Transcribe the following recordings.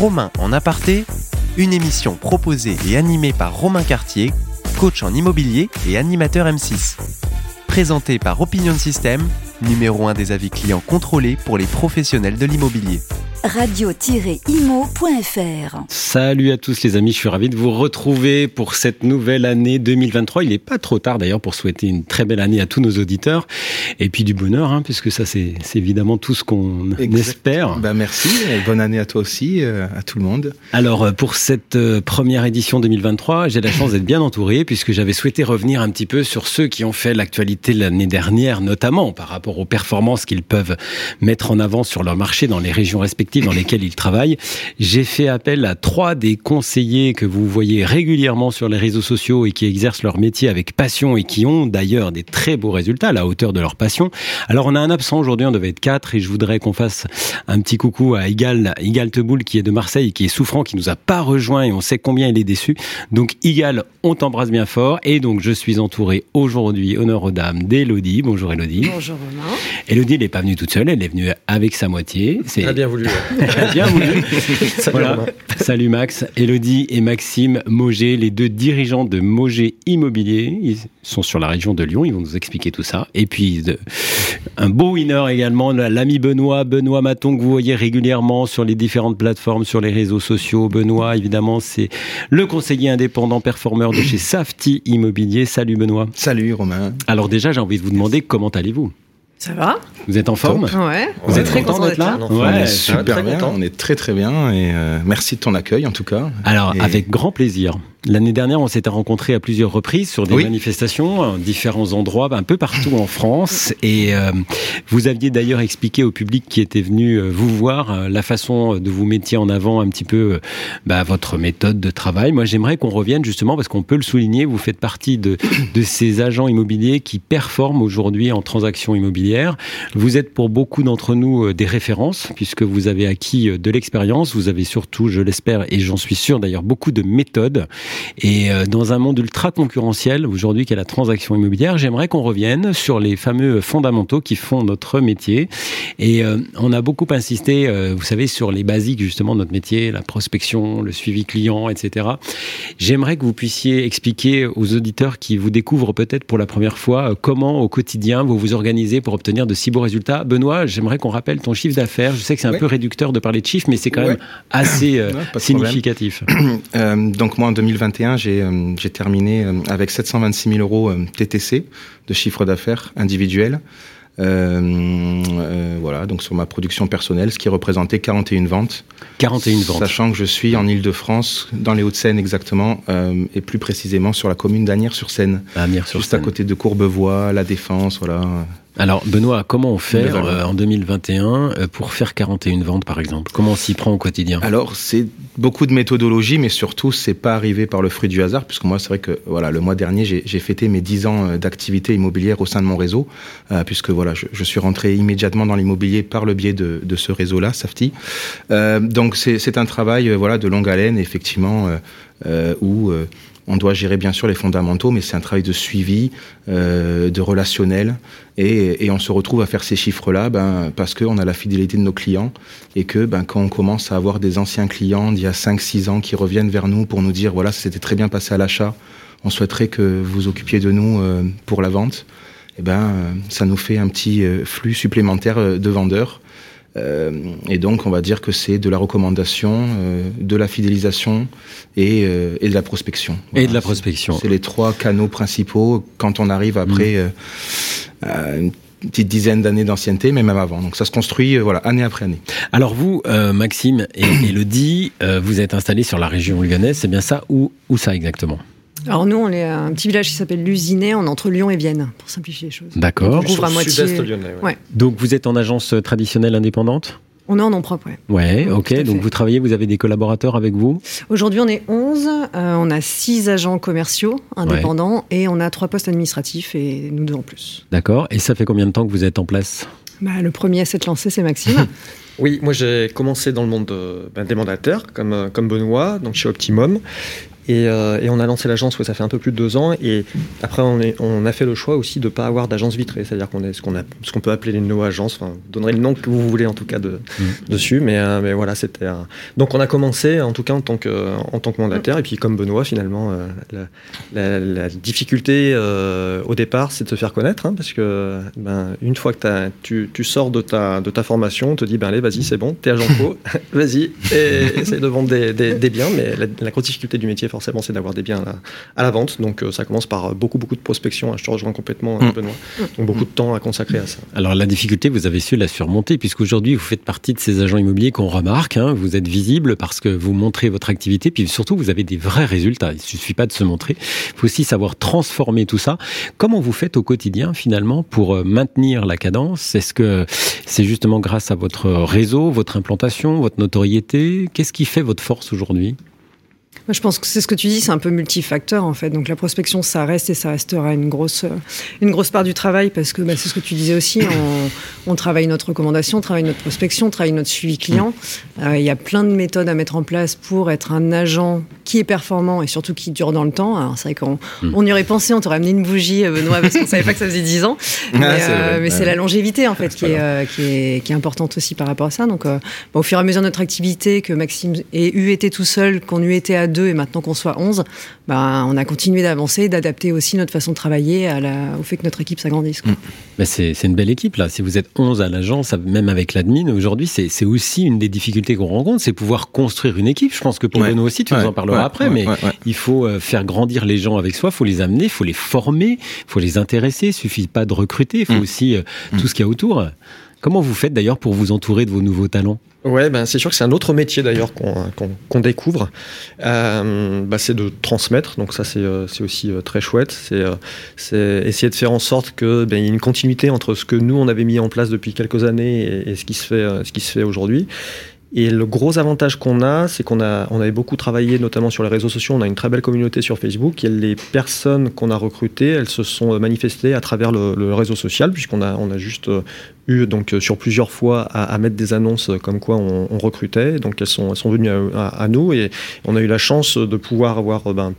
Romain en aparté, une émission proposée et animée par Romain Cartier, coach en immobilier et animateur M6. Présentée par Opinion System, numéro 1 des avis clients contrôlés pour les professionnels de l'immobilier radio-imo.fr. Salut à tous les amis, je suis ravi de vous retrouver pour cette nouvelle année 2023. Il n'est pas trop tard d'ailleurs pour souhaiter une très belle année à tous nos auditeurs et puis du bonheur, hein, puisque ça c'est évidemment tout ce qu'on espère. Ben merci, bonne année à toi aussi, euh, à tout le monde. Alors euh, pour cette euh, première édition 2023, j'ai la chance d'être bien entouré puisque j'avais souhaité revenir un petit peu sur ceux qui ont fait l'actualité l'année dernière, notamment par rapport aux performances qu'ils peuvent mettre en avant sur leur marché dans les régions respectives dans lesquelles il travaille. J'ai fait appel à trois des conseillers que vous voyez régulièrement sur les réseaux sociaux et qui exercent leur métier avec passion et qui ont d'ailleurs des très beaux résultats à la hauteur de leur passion. Alors on a un absent aujourd'hui, on devait être quatre et je voudrais qu'on fasse un petit coucou à Igal, Igal Teboul qui est de Marseille, qui est souffrant, qui nous a pas rejoint et on sait combien il est déçu. Donc Igal, on t'embrasse bien fort et donc je suis entouré aujourd'hui, honneur aux dames, d'Elodie. Bonjour Elodie. Bonjour Romain. Elodie, elle n'est pas venue toute seule, elle est venue avec sa moitié. C'est bien voulu. Bien Salut, Salut Max, Elodie et Maxime Moget, les deux dirigeants de Moget Immobilier. Ils sont sur la région de Lyon, ils vont nous expliquer tout ça. Et puis un beau winner également, l'ami Benoît, Benoît Maton que vous voyez régulièrement sur les différentes plateformes, sur les réseaux sociaux. Benoît, évidemment, c'est le conseiller indépendant performeur de chez Safety Immobilier. Salut Benoît. Salut Romain. Alors déjà, j'ai envie de vous demander comment allez-vous? Ça va Vous êtes en forme Ouais. Vous êtes très content d'être là, Ouais, super bien. On est très très bien et euh, merci de ton accueil en tout cas. Alors avec grand plaisir. L'année dernière, on s'était rencontrés à plusieurs reprises sur des manifestations, en différents endroits, un peu partout en France. Et euh, vous aviez d'ailleurs expliqué au public qui était venu euh, vous voir euh, la façon de vous mettre en avant un petit peu bah, votre méthode de travail. Moi, j'aimerais qu'on revienne justement parce qu'on peut le souligner. Vous faites partie de, de ces agents immobiliers qui performent aujourd'hui en transactions immobilières. Vous êtes pour beaucoup d'entre nous des références puisque vous avez acquis de l'expérience. Vous avez surtout, je l'espère, et j'en suis sûr d'ailleurs, beaucoup de méthodes. Et euh, dans un monde ultra concurrentiel, aujourd'hui, qu'est la transaction immobilière, j'aimerais qu'on revienne sur les fameux fondamentaux qui font notre métier. Et euh, on a beaucoup insisté, euh, vous savez, sur les basiques justement de notre métier, la prospection, le suivi client, etc. J'aimerais que vous puissiez expliquer aux auditeurs qui vous découvrent peut-être pour la première fois comment au quotidien vous vous organisez pour obtenir de si beaux résultats. Benoît, j'aimerais qu'on rappelle ton chiffre d'affaires. Je sais que c'est un peu réducteur de parler de chiffres, mais c'est quand même assez significatif. donc moi en 2020 euh, j'ai terminé euh, avec 726 000 euros euh, TTC de chiffre d'affaires individuel. voilà, donc sur ma production personnelle, ce qui représentait 41 ventes. 41 ventes. Sachant que je suis en Ile-de-France, dans les Hauts-de-Seine exactement, et plus précisément sur la commune d'Anières-sur-Seine. Juste à côté de Courbevoie, La Défense, voilà. Alors Benoît, comment on fait euh, en 2021 euh, pour faire 41 ventes par exemple? Comment on s'y prend au quotidien? Alors c'est beaucoup de méthodologie, mais surtout c'est pas arrivé par le fruit du hasard, puisque moi c'est vrai que voilà le mois dernier j'ai fêté mes 10 ans euh, d'activité immobilière au sein de mon réseau, puisque voilà je, suis rentré immédiatement dans l'immobilier par le biais de, ce réseau-là, Safety. donc c'est un travail voilà de longue haleine effectivement où on doit gérer bien sûr les fondamentaux, mais c'est un travail de suivi, euh, de relationnel, et, on se retrouve à faire ces chiffres-là ben, parce qu'on a la fidélité de nos clients, et que ben, quand on commence à avoir des anciens clients d'il y a 5-6 ans qui reviennent vers nous pour nous dire, voilà, ça s'était très bien passé à l'achat, on souhaiterait que vous occupiez de nous euh, pour la vente, et eh ben, euh, ça nous fait un petit flux supplémentaire de vendeurs euh, et donc, on va dire que c'est de la recommandation, euh, de la fidélisation et, euh, et de la prospection. et de la prospection. C'est les trois canaux principaux quand on arrive après mm. à une petite dizaine d'années d'ancienneté, mais même avant. Donc ça se construit voilà, année après année. Alors vous, Maxime et Elodie, vous êtes installés sur la région lyonnaise, c'est bien ça Où, où ça exactement? Alors nous, on est à un petit village qui s'appelle Lusinet, on est entre Lyon et Vienne, pour simplifier les choses. D'accord. On couvre à moitié. Lyonnais, ouais. Donc vous êtes en agence traditionnelle indépendante? On est en nom propre, oui. Ouais, ok. Donc vous travaillez, vous avez des collaborateurs avec vous? Aujourd'hui, on est 11. Euh, on a 6 agents commerciaux indépendants et on a 3 postes administratifs et nous deux en plus. D'accord. Et ça fait combien de temps que vous êtes en place? Bah, Le premier à s'être lancé, c'est Maxime. oui, moi j'ai commencé dans le monde ben, des mandataires, comme, comme Benoît, donc chez Optimum. Et, on a lancé l'agence, ouais, ça fait un peu plus de deux ans. Et après, on, est, on a fait le choix aussi de ne pas avoir d'agence vitrée, c'est-à-dire qu'on est ce qu'on peut appeler les no-agences. Enfin, vous donnerez le nom que vous voulez en tout cas de, mmh. dessus, mais, mais voilà, c'était. Donc on a commencé en tout cas en tant que en tant que mandataire, et puis comme Benoît finalement, la, la, difficulté au départ, c'est de se faire connaître, hein, parce que ben, une fois que tu, tu, sors de ta de ta formation, on te dit ben allez, vas-y, c'est bon, t'es agent co, vas-y, et essaye de vendre des, des, biens. Mais la, grosse difficulté du métier, forcément, c'est d'avoir des biens à la, vente. Donc euh, ça commence par beaucoup, beaucoup de prospection. Hein, je te rejoins complètement, mm. Benoît. Donc beaucoup de temps à consacrer à ça. Alors la difficulté, vous avez su la surmonter, puisqu'aujourd'hui, vous faites partie de ces agents immobiliers qu'on remarque. Hein. vous êtes visible parce que vous montrez votre activité, puis surtout, vous avez des vrais résultats. Il ne suffit pas de se montrer. Il faut aussi savoir transformer tout ça. Comment vous faites au quotidien, finalement, pour euh, maintenir la cadence? Est-ce que c'est justement grâce à votre réseau, votre implantation, votre notoriété? Qu'est-ce qui fait votre force aujourd'hui? Je pense que c'est ce que tu dis, c'est un peu multifacteur en fait. Donc la prospection, ça reste et ça restera une grosse, une grosse part du travail parce que bah, c'est ce que tu disais aussi. On, travaille notre recommandation, on travaille notre prospection, on travaille notre suivi client. Euh, il y a plein de méthodes à mettre en place pour être un agent qui est performant et surtout qui dure dans le temps. Alors c'est vrai qu'on hmm. on y aurait pensé, on t'aurait amené une bougie, euh, Benoît, parce qu'on savait pas que ça faisait 10 ans. Mais, euh, c'est la longévité en fait qui est, qui est, qui, est, importante aussi par rapport à ça. Donc au fur et à mesure de notre activité, que Maxime ait eu été tout seul, qu'on eût été à deux et maintenant qu'on soit 11, ben, on a continué d'avancer, d'adapter aussi notre façon de travailler à la, au fait que notre équipe s'agrandisse. Mm. Mais c'est, une belle équipe là. Si vous êtes 11 à l'agence, même avec l'admin, aujourd'hui, c'est, aussi une des difficultés qu'on rencontre, c'est pouvoir construire une équipe. Je pense que pour nous aussi, tu nous en parleras après, mais il faut euh, faire grandir les gens avec soi, il faut les amener, il faut les former, il faut les intéresser. Il suffit pas de recruter, il faut mm. aussi euh, mm. tout ce qu'il y a autour. Comment vous faites d'ailleurs pour vous entourer de vos nouveaux talents? Ouais, ben c'est sûr que c'est un autre métier d'ailleurs qu'on découvre. Bah, c'est de transmettre, donc ça c'est euh, aussi euh, très chouette. C'est essayer de faire en sorte que ben, y ait une continuité entre ce que nous on avait mis en place depuis quelques années et, ce qui se fait aujourd'hui. Et le gros avantage qu'on a, c'est qu'on a, on avait beaucoup travaillé, notamment sur les réseaux sociaux. On a une très belle communauté sur Facebook. Et les personnes qu'on a recrutées, elles se sont manifestées à travers le, réseau social, puisqu'on a, on a juste euh, eu donc sur plusieurs fois à, mettre des annonces comme quoi on, recrutait. Donc elles sont, elles sont venues à, nous et on a eu la chance de pouvoir avoir ben,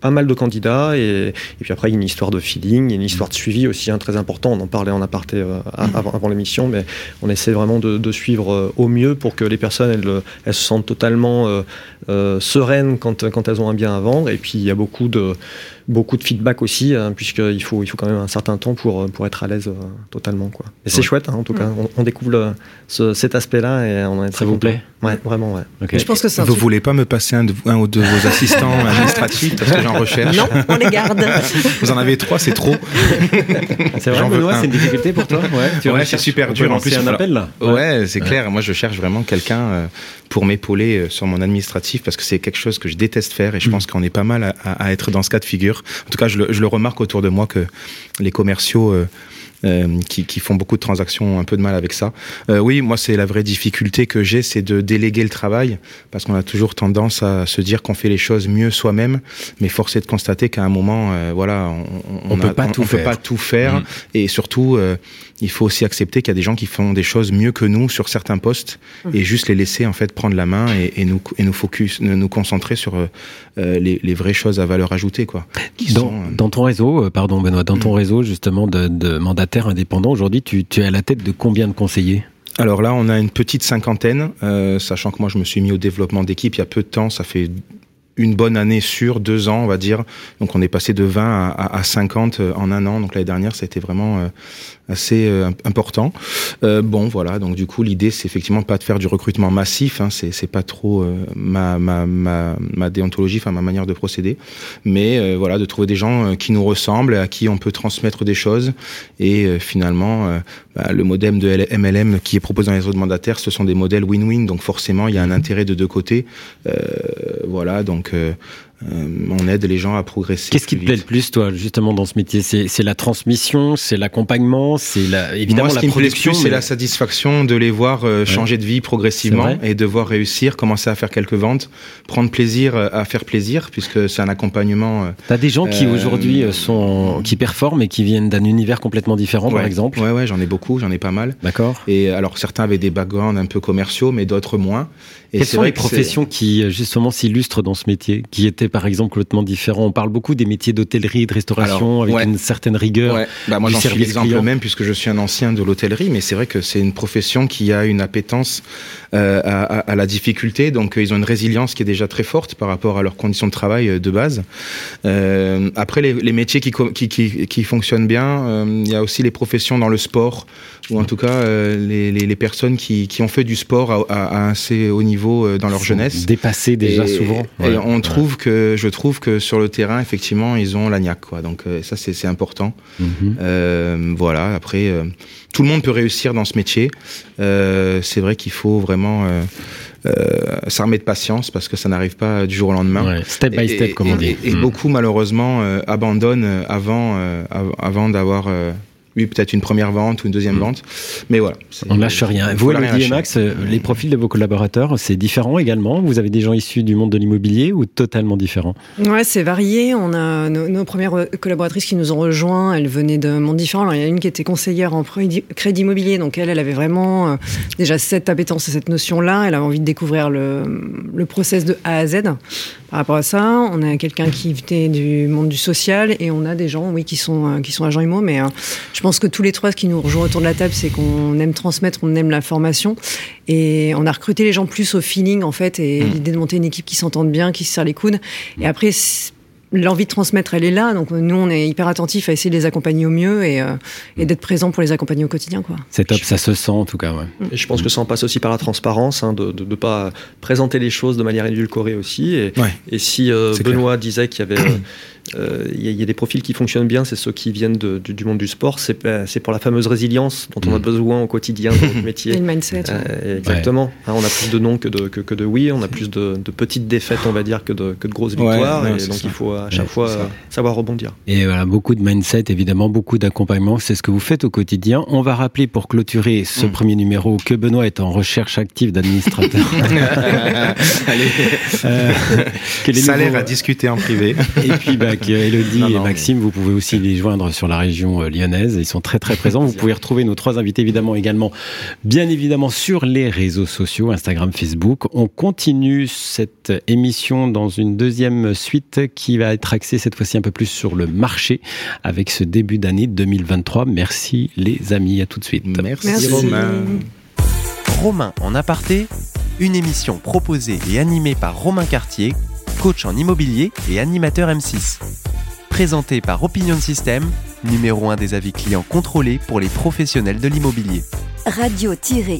pas mal de candidats et, puis après il y a une histoire de feeling, il y a une histoire de suivi aussi hein, très important. On en parlait en aparté euh, avant, l'émission, mais on essaie vraiment de, suivre euh, au mieux pour que les personnes elles, elles se sentent totalement euh, sereines quand, quand elles ont un bien à vendre. Et puis il y a beaucoup de beaucoup de feedback aussi, hein, puisqu'il faut, il faut quand même un certain temps pour, pour être à l'aise totalement. Quoi. Et c'est chouette, hein, en tout cas. On, découvre cet aspect-là et on est très Ça vous plaît? Ouais, vraiment, ouais. Je pense que vous voulez pas me passer un, de, un ou deux de vos assistants administratifs parce que recherche Non, on les garde. vous en avez trois, c'est trop. c'est vrai, Benoît, c'est une difficulté pour toi Ouais, ouais c'est super dur. En plus, un appel là. Ouais, c'est clair. Moi, je cherche vraiment quelqu'un euh, pour m'épauler euh, sur mon administratif parce que c'est quelque chose que je déteste faire et je mm. pense qu'on est pas mal à, être dans ce cas de figure. En tout cas, je le, je le remarque autour de moi que les commerciaux euh, qui, qui, font beaucoup de transactions, ont un peu de mal avec ça. Euh, oui, moi, c'est la vraie difficulté que j'ai, c'est de déléguer le travail, parce qu'on a toujours tendance à se dire qu'on fait les choses mieux soi-même, mais force est de constater qu'à un moment, euh, voilà, on, on, peut pas tout faire. peut pas tout faire, et surtout, euh, il faut aussi accepter qu'il y a des gens qui font des choses mieux que nous sur certains postes, mmh. et juste les laisser en fait prendre la main et, et nous et nous focus, nous concentrer sur les, les, vraies choses à valeur ajoutée, quoi. Dans, dans, ton réseau, pardon Benoît, dans ton mmh. réseau justement de, de indépendant, aujourd'hui, tu, es à la tête de combien de conseillers? Alors là, on a une petite cinquantaine, euh, sachant que moi, je me suis mis au développement d'équipe il y a peu de temps. Ça fait une bonne année sur deux ans, on va dire. Donc on est passé de 20 à, 50 en un an. Donc l'année dernière, ça a été vraiment euh, assez euh, important. Euh, bon, voilà. Donc du coup, l'idée, c'est effectivement pas de faire du recrutement massif. Hein, c'est c'est pas trop euh, ma, ma, ma ma déontologie, enfin ma manière de procéder. Mais voilà, de trouver des gens qui nous ressemblent, à qui on peut transmettre des choses. Et finalement, bah, le modèle de MLM qui est proposé dans les autres mandataires, ce sont des modèles win-win. Donc forcément, il y a un intérêt de deux côtés. voilà. Donc euh, on aide les gens à progresser. Qu'est-ce qui te plaît le plus, toi, justement, dans ce métier? C'est la transmission, c'est l'accompagnement, c'est la, évidemment Moi, ce qui c'est la satisfaction de les voir euh, changer de vie progressivement et de voir réussir, commencer à faire quelques ventes, prendre plaisir euh, à faire plaisir, puisque c'est un accompagnement. T'as des gens qui aujourd'hui sont qui performent et qui viennent d'un univers complètement différent, par exemple? Ouais, ouais, j'en ai beaucoup, j'en ai pas mal. D'accord. Et alors certains avaient des backgrounds un peu commerciaux, mais d'autres moins. Et Quelles sont les professions qui justement s'illustrent dans ce métier, qui étaient par exemple complètement différent On parle beaucoup des métiers d'hôtellerie, de restauration, avec une certaine rigueur. Ouais. Bah, moi, j'en suis l'exemple même, puisque je suis un ancien de l'hôtellerie, mais c'est vrai que c'est une profession qui a une appétence euh, à, à, la difficulté, donc euh, ils ont une résilience qui est déjà très forte par rapport à leurs conditions de travail euh, de base. Euh, après, les, les métiers qui, qui, qui, qui, fonctionnent bien, il y a aussi les professions dans le sport, ou en tout cas les, les, les, personnes qui, ont fait du sport à, à, assez haut niveau dans leur jeunesse. Dépassé déjà souvent. Et on trouve que, je trouve que sur le terrain, effectivement, ils ont l'agnac, quoi. Donc ça, c'est important. Mm voilà. Après, tout le monde peut réussir dans ce métier. c'est vrai qu'il faut vraiment euh, s'armer de patience parce que ça n'arrive pas du jour au lendemain. step by step, comme on dit. Et, mm. beaucoup malheureusement euh, abandonnent avant, euh, avant d'avoir oui, peut-être une première vente ou une deuxième mm. vente. Mais voilà. On lâche rien. Vous, Max, les profils de vos collaborateurs, c'est différent également? Vous avez des gens issus du monde de l'immobilier ou totalement différents Ouais, c'est varié. On a nos, premières collaboratrices qui nous ont rejoints, elles venaient de mondes différents. Alors, il y a une qui était conseillère en crédit immobilier, donc elle, elle avait vraiment euh, déjà cette appétence et cette notion-là. Elle avait envie de découvrir le, le process de A à Z. Par rapport à ça, on a quelqu'un qui venait du monde du social et on a des gens, oui, qui sont, euh, qui sont agents IMO, mais euh, je pense que tous les trois, ce qui nous rejoint autour de la table, c'est qu'on aime transmettre, on aime l'information. Et on a recruté les gens plus au feeling, en fait, et mmh. l'idée de monter une équipe qui s'entende bien, qui se serre les coudes. Et après, l'envie de transmettre, elle est là. Donc nous, on est hyper attentifs à essayer de les accompagner au mieux et, euh, et d'être présent pour les accompagner au quotidien. Quoi. C'est top, ça se sent en tout cas. Ouais. Et je pense que ça en passe aussi par la transparence, hein, de ne pas présenter les choses de manière édulcorée aussi. Et, et si euh, Benoît disait qu'il y avait... Euh, euh, il y, a des profils qui fonctionnent bien, c'est ceux qui viennent du, monde du sport. C'est pour la fameuse résilience dont on a mm. besoin au quotidien dans notre métier. Et le mindset. Euh, exactement. Hein, on a plus de non que de, que, de oui, on a plus de, petites défaites, on va dire, que de, que de grosses victoires. et donc il faut à chaque fois savoir rebondir. Et voilà, beaucoup de mindset, évidemment, beaucoup d'accompagnement. C'est ce que vous faites au quotidien. On va rappeler pour clôturer ce mm. premier numéro que Benoît est en recherche active d'administrateur. Allez. Euh, Salaire à discuter en privé. Et puis, bah, Elodie et Maxime, vous pouvez aussi les joindre sur la région euh, lyonnaise. Ils sont très très présents. Vous pouvez retrouver nos trois invités évidemment également, bien évidemment sur les réseaux sociaux, Instagram, Facebook. On continue cette émission dans une deuxième suite qui va être axée cette fois-ci un peu plus sur le marché avec ce début d'année 2023. Merci les amis, à tout de suite. Merci, Merci. Romain. Romain en aparté, une émission proposée et animée par Romain Cartier coach en immobilier et animateur M6. Présenté par Opinion System, numéro 1 des avis clients contrôlés pour les professionnels de l'immobilier. Radio-imo.fr